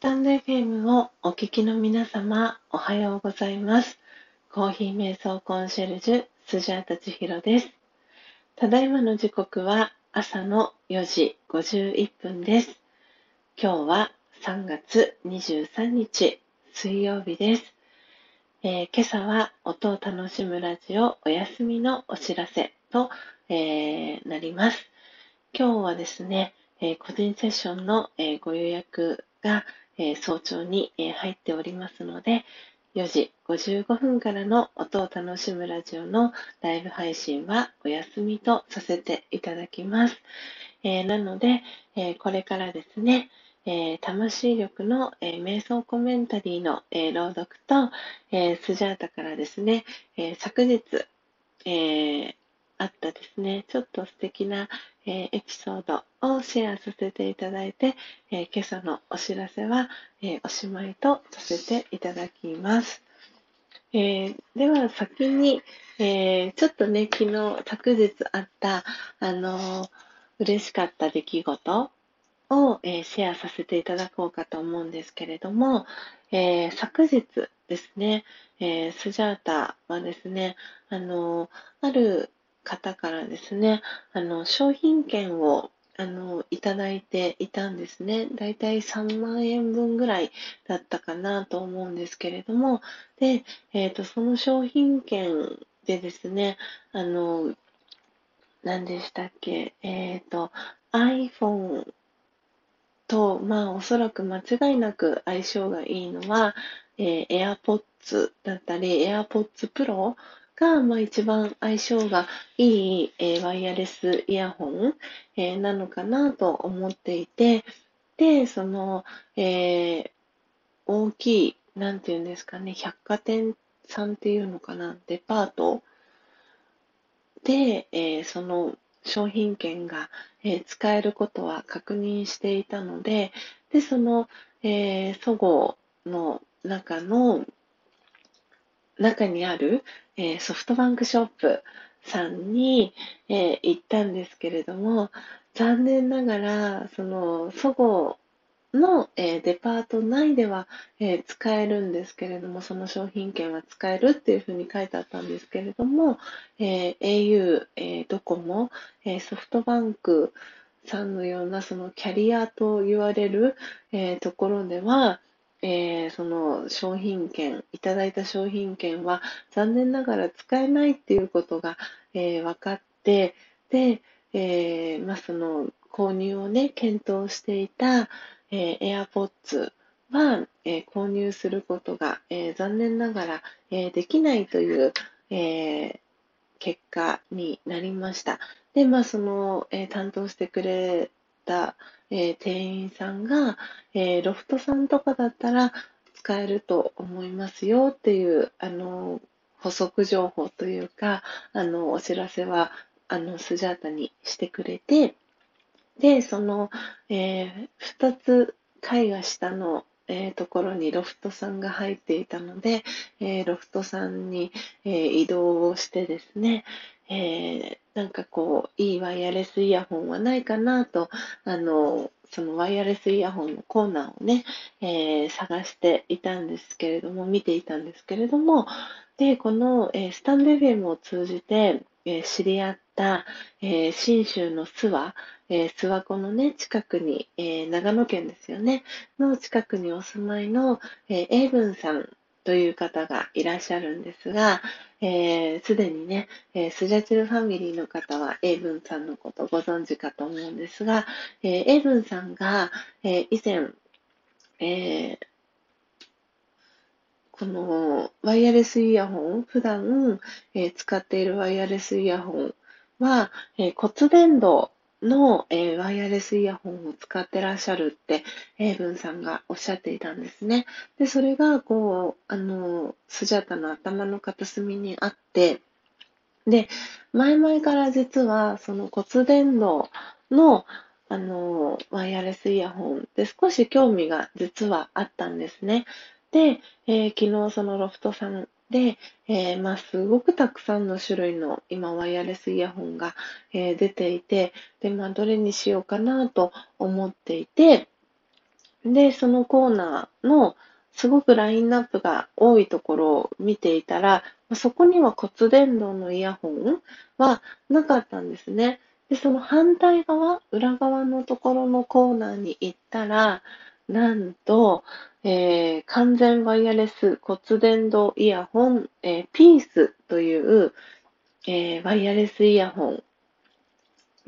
タンド FM をお聞きの皆様、おはようございます。コーヒー瞑想コンシェルジュ、スジャータチヒロです。ただいまの時刻は朝の4時51分です。今日は3月23日、水曜日です。えー、今朝は音を楽しむラジオお休みのお知らせと、えー、なります。今日はですね、えー、個人セッションの、えご予約が、え早朝に、え入っておりますので、4時55分からの音を楽しむラジオのライブ配信はお休みとさせていただきます。えー、なので、え、これからですね、え、魂力の、え瞑想コメンタリーの、え朗読と、えスジャータからですね、え昨日、えあったですね、ちょっと素敵な、えー、エピソードをシェアさせていただいて、えー、今朝のお知らせは、えー、おしまいとさせていただきます。えでは先に、えちょっとね、昨日、昨日あった、あの嬉しかった出来事を、えシェアさせていただこうかと思うんですけれども、え昨日ですね、えスジャータはですね、あのある方からですね、あの、商品券をあの、いただいていたんですね。だいたい3万円分ぐらいだったかなと思うんですけれども、で、えっ、ー、と、その商品券でですね、あの、何でしたっけ、えっ、ー、と、iPhone と、まあ、おそらく間違いなく相性がいいのは、えー、AirPods だったり、AirPods Pro が、まあ、一番相性がいい、えー、ワイヤレスイヤホン、えー、なのかなと思っていて、で、その、えー、大きい、なんていうんですかね、百貨店さんっていうのかな、デパート。で、え、その商品券が、え、使えることは確認していたので、で、その、えー、そごうの中の、中にある、えー、ソフトバンクショップさんに、えー、行ったんですけれども、残念ながら、その、そごうの、えー、デパート内では、えー、使えるんですけれども、その商品券は使えるっていうふうに書いてあったんですけれども、えー、au、えー、ドコモ、え、ソフトバンクさんのようなそのキャリアと言われる、え、ところでは、えー、その商品券、いただいた商品券は残念ながら使えないっていうことが、えー、分かって、で、えー、まあ、その購入をね、検討していた、えー、AirPods は、えー、購入することが、えー、残念ながら、えー、できないという、えー、結果になりました。で、まあ、その、えー、担当してくれた、えー、店員さんが、えー、ロフトさんとかだったら使えると思いますよっていう、あの、補足情報というか、あの、お知らせは、あの、スジャータにしてくれて、で、その、え、2つ階が下の、えー、ところにロフトさんが入っていたので、えー、ロフトさんに、えー、移動をしてですね、え、なんかこう、いいワイヤレスイヤホンはないかなと、あの、そのワイヤレスイヤホンのコーナーをね、えー、探していたんですけれども、見ていたんですけれども、で、この、えー、スタンド FM を通じて、えー、知り合った、え、信州の諏訪、え、諏訪湖のね、近くに、え、長野県ですよね、の近くにお住まいの、えー、英文さんという方がいらっしゃるんですが、す、えー、で、にね、えー、スジャチルファミリーの方はエイブンさんのことご存知かと思うんですが、えー、エイブンさんが、えー、以前、えー、このワイヤレスイヤホン、普段、えー、使っているワイヤレスイヤホンは、え、骨伝導の、えー、ワイヤレスイヤホンを使ってらっしゃるって、エイブンさんがおっしゃっていたんですね。で、それが、こう、あの、スジャタの頭の片隅にあって、で、前々から実は、その骨伝導の、あの、ワイヤレスイヤホンって少し興味が実はあったんですね。で、えー、昨日そのロフトさんで、えー、まあ、すごくたくさんの種類の今ワイヤレスイヤホンが、えー、出ていて、で、まあ、どれにしようかなと思っていて、で、そのコーナーのすごくラインナップが多いところを見ていたら、そこには骨伝導のイヤホンはなかったんですね。で、その反対側、裏側のところのコーナーに行ったら、なんと、えー、完全ワイヤレス骨伝導イヤホン、えー、ピースという、えー、ワイヤレスイヤホン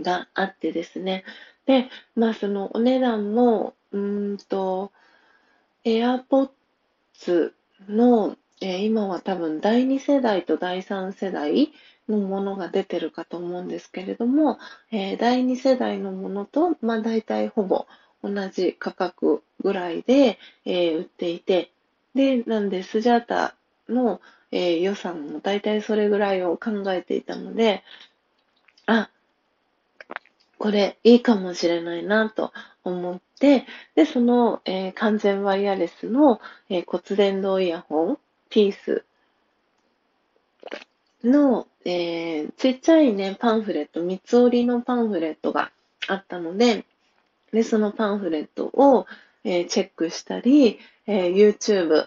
があってですね。で、まあそのお値段も、うんと、AirPods の、えー、今は多分第2世代と第3世代のものが出てるかと思うんですけれども、えー、第2世代のものと、まあ大体ほぼ同じ価格ぐらいで、えー、売っていて、で、なんでスジャータの、えー、予算も大体それぐらいを考えていたので、あ、これいいかもしれないなと思って、で、その、えー、完全ワイヤレスの、えー、骨伝導イヤホン、ピースの、えー、ちっちゃいね、パンフレット、三つ折りのパンフレットがあったので、で、そのパンフレットを、えー、チェックしたり、えー、YouTube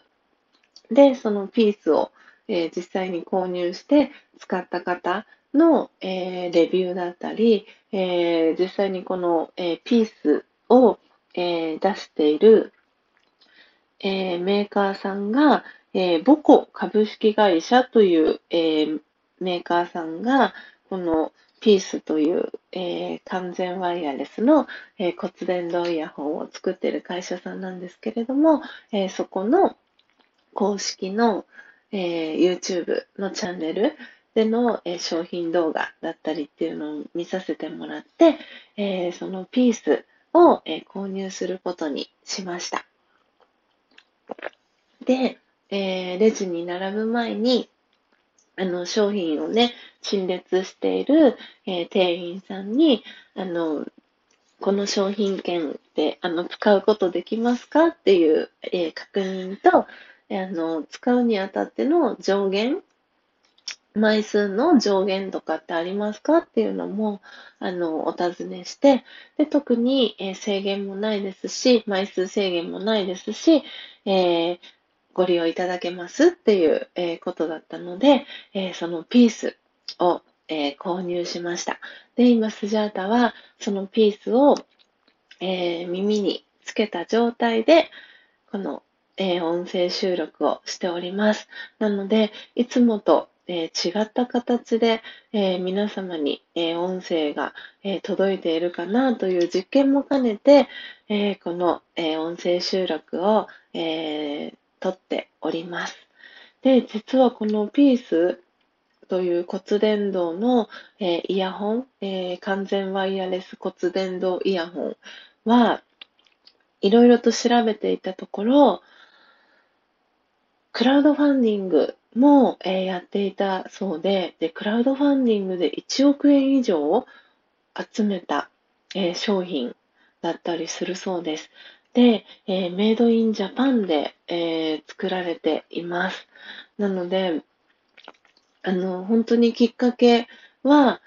でそのピースを、えー、実際に購入して使った方の、え、レビューだったり、え、実際にこの、え、ピースを、え、出している、え、メーカーさんが、えー、ボコ株式会社という、え、メーカーさんが、このピースという、えー、完全ワイヤレスの、えー、骨伝導イヤホンを作っている会社さんなんですけれども、えー、そこの公式の、え、YouTube のチャンネルでの、え、商品動画だったりっていうのを見させてもらって、え、そのピースを、え、購入することにしました。で、え、レジに並ぶ前に、あの、商品をね、陳列している、えー、店員さんに、あの、この商品券ってあの使うことできますかっていう、えー、確認と、えあの使うにあたっての上限枚数の上限とかってありますかっていうのも、あの、お尋ねして、で、特に、えー、制限もないですし、枚数制限もないですし、えー、ご利用いただけますっていう、え、ことだったので、えそのピースを、え購入しました。で、今、スジャータは、そのピースを、え耳につけた状態で、この、え音声収録をしております。なので、いつもとえ、違った形で、え、皆様に、え、音声が、え届いているかなという実験も兼ねて、えこの、え音声収録を、え撮っております。で、実はこのピースという骨伝導の、えイヤホン、え完全ワイヤレス骨伝導イヤホンは、いろいろと調べていたところ、クラウドファンディングも、えー、やっていたそうでで、クラウドファンディングで1億円以上集めた、えー、商品だったりするそうです。で、えー、メイドインジャパンで、えー、作られています。なので、あの、本当にきっかけは、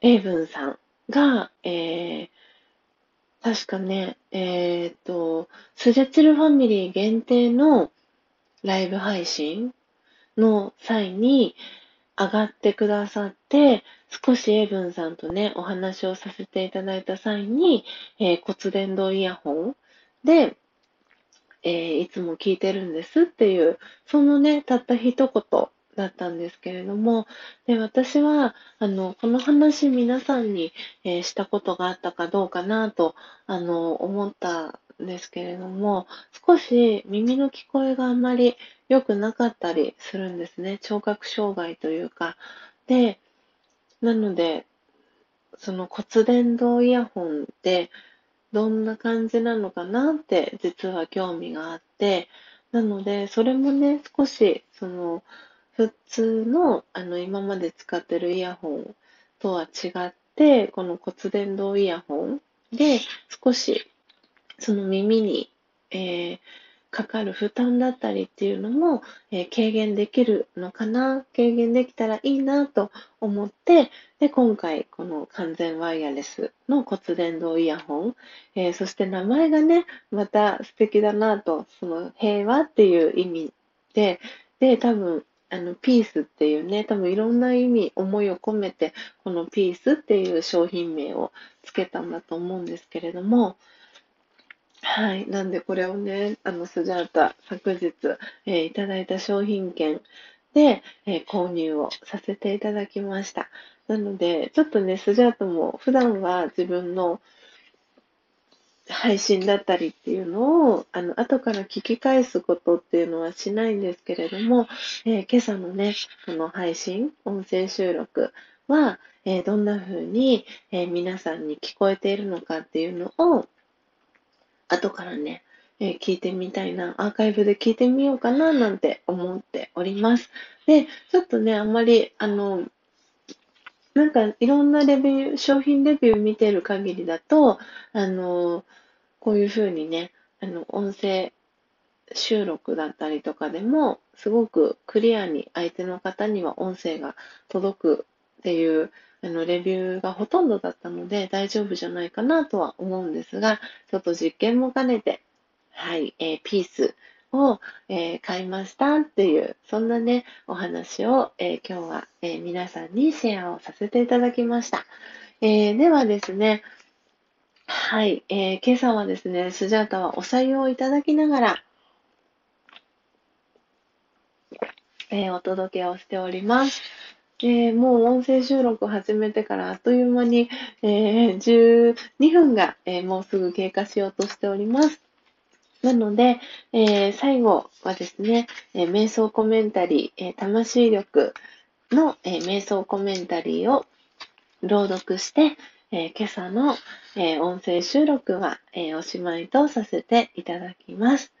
エイブンさんが、えー、確かね、えっ、と、スジェチルファミリー限定のライブ配信の際に上がってくださって、少しエイブンさんとね、お話をさせていただいた際に、えー、骨伝導イヤホンで、えー、いつも聞いてるんですっていう、そのね、たった一言だったんですけれども、で、私は、あの、この話皆さんに、えー、したことがあったかどうかなと、あの、思ったんですけれども、少し耳の聞こえがあまり良くなかったりするんですね。聴覚障害というか。で、なので、その骨伝導イヤホンってどんな感じなのかなって実は興味があって、なので、それもね、少し、その、普通の、あの、今まで使ってるイヤホンとは違って、この骨伝導イヤホンで少しその耳に、えー、かかる負担だったりっていうのも、えー、軽減できるのかな、軽減できたらいいなと思って、で、今回この完全ワイヤレスの骨伝導イヤホン、えー、そして名前がね、また素敵だなと、その平和っていう意味で、で、多分、あの、ピースっていうね、多分いろんな意味、思いを込めて、このピースっていう商品名をつけたんだと思うんですけれども、はい。なんで、これをね、あの、スジャータ、昨日、えー、いただいた商品券で、えー、購入をさせていただきました。なので、ちょっとね、スジャータも普段は自分の配信だったりっていうのを、あの、後から聞き返すことっていうのはしないんですけれども、えー、今朝のね、この配信、音声収録は、えー、どんな風に、えー、皆さんに聞こえているのかっていうのを、後からね、えー、聞いてみたいな、アーカイブで聞いてみようかななんて思っております。で、ちょっとね、あんまり、あの、なんかいろんなレビュー、商品レビュー見てる限りだと、あの、こういうふうにね、あの、音声収録だったりとかでも、すごくクリアに相手の方には音声が届くっていうあのレビューがほとんどだったので大丈夫じゃないかなとは思うんですが、ちょっと実験も兼ねて、はい、えー、ピースを、えー、買いましたっていう、そんなね、お話を、えー、今日は、え皆さんにシェアをさせていただきました。えではですね、はい、え今朝はですね、スジャータはお採用いただきながら、えお届けをしております。えー、もう音声収録を始めてからあっという間に、えー、12分が、えー、もうすぐ経過しようとしております。なので、えー、最後はですね、え、瞑想コメンタリー、え、魂力の、え、瞑想コメンタリーを朗読して、え、今朝の、え、音声収録は、え、おしまいとさせていただきます。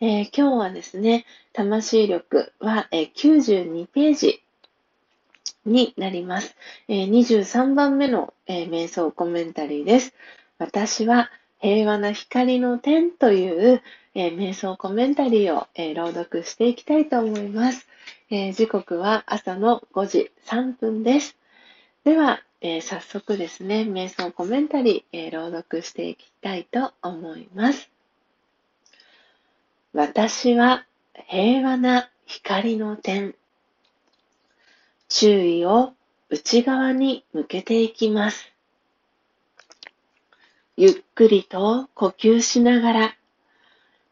え、今日はですね、魂力は、え、92ページになります。えー、23番目の、えー、瞑想コメンタリーです。私は平和な光の点という、えー、瞑想コメンタリーを、え朗読していきたいと思います、え時刻は朝の5時3分です。では、え早速ですね、瞑想コメンタリー、え朗読していきたいと思います。私は平和な光の点。注意を内側に向けていきます。ゆっくりと呼吸しながら、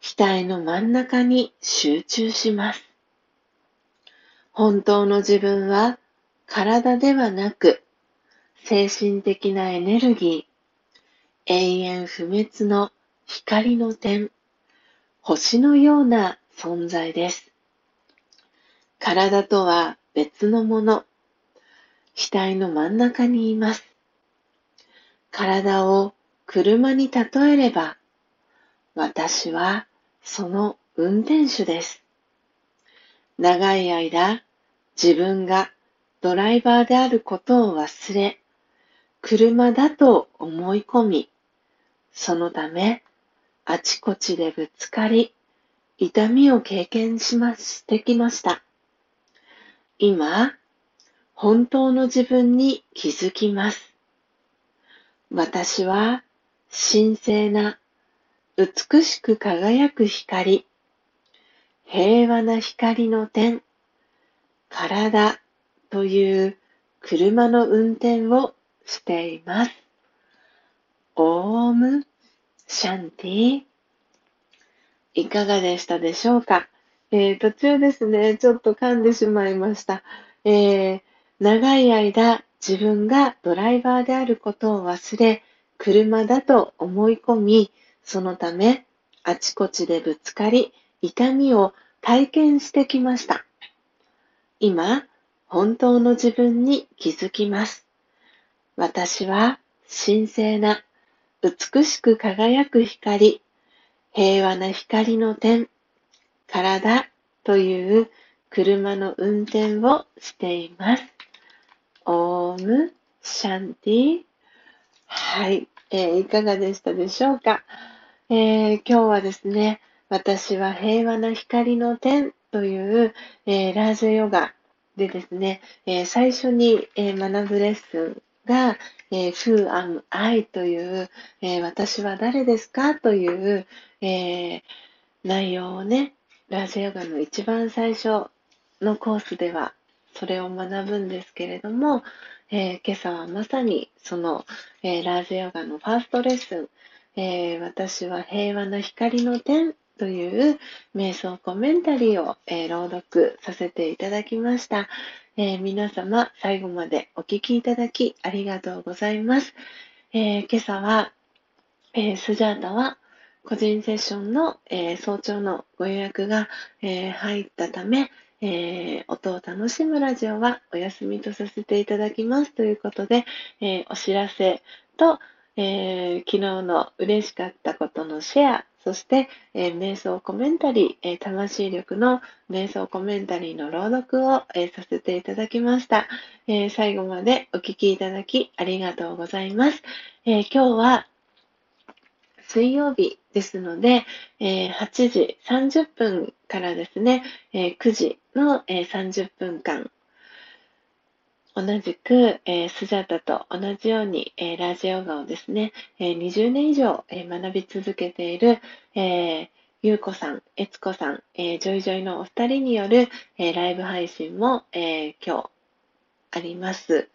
額の真ん中に集中します。本当の自分は体ではなく、精神的なエネルギー、永遠不滅の光の点、星のような存在です。体とは別のもの、額の真ん中にいます。体を車に例えれば、私はその運転手です。長い間、自分がドライバーであることを忘れ、車だと思い込み、そのため、あちこちでぶつかり、痛みを経験しましてきました。今、本当の自分に気づきます。私は神聖な美しく輝く光、平和な光の点、体という車の運転をしています。オームシャンティいかがでしたでしょうか？えー、途中ですね、ちょっと噛んでしまいました。えー、長い間自分がドライバーであることを忘れ、車だと思い込み、そのため、あちこちでぶつかり、痛みを体験してきました。今、本当の自分に気づきます。私は神聖な、美しく輝く光、平和な光の点、体という車の運転をしています。オームシャンティ。はい、えー、いかがでしたでしょうか、えー、今日はですね、私は平和な光の点という、えー、ラージャヨガでですね、えー、最初に、えー、学ぶレッスンが、えー、Who am I という、えー、私は誰ですかという、えー、内容をね、ラージヨガの一番最初のコースではそれを学ぶんですけれども、えー、今朝はまさにその、えー、ラージヨガのファーストレッスン、えー、私は平和な光の点という瞑想コメンタリーを、え朗読させていただきました、え皆様最後までお聴きいただきありがとうございます。え今朝は、えスジャータは個人セッションの、え早朝のご予約が、え入ったため、えー、音を楽しむラジオはお休みとさせていただきますということで、え、お知らせと、え、昨日の嬉しかったことのシェア、そして、え、瞑想コメンタリー、え、魂力の瞑想コメンタリーの朗読を、え、させていただきました、え最後までお聞きいただきありがとうございます。え今日は水曜日ですので、えー、8時30分からですね、えー、9時の、えー、30分間、同じく、えー、スジャタと同じように、えー、ラジヨガをですね、えー、20年以上、えー、学び続けている、えー、ゆうこさん、えつこさん、えー、ジョイジョイのお二人による、えー、ライブ配信も、えー、今日あります。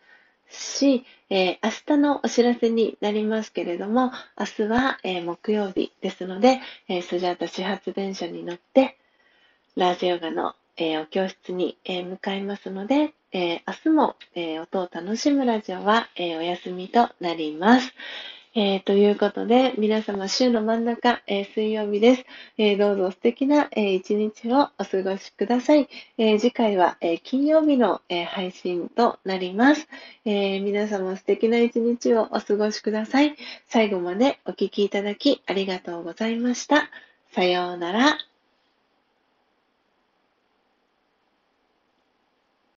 し、えー、明日のお知らせになりますけれども、明日は、えー、木曜日ですので、えー、スジャータ始発電車に乗って、ラージヨガの、え、お教室に、え、向かいますので、えー、明日も、え、音を楽しむラジオは、え、お休みとなります。えー、ということで、皆様、週の真ん中、えー、水曜日です。えー、どうぞ素敵な、え一日をお過ごしください。え次回は、え金曜日の、え配信となります、え皆様、素敵な一日をお過ごしください。最後までお聴きいただきありがとうございました。さようなら。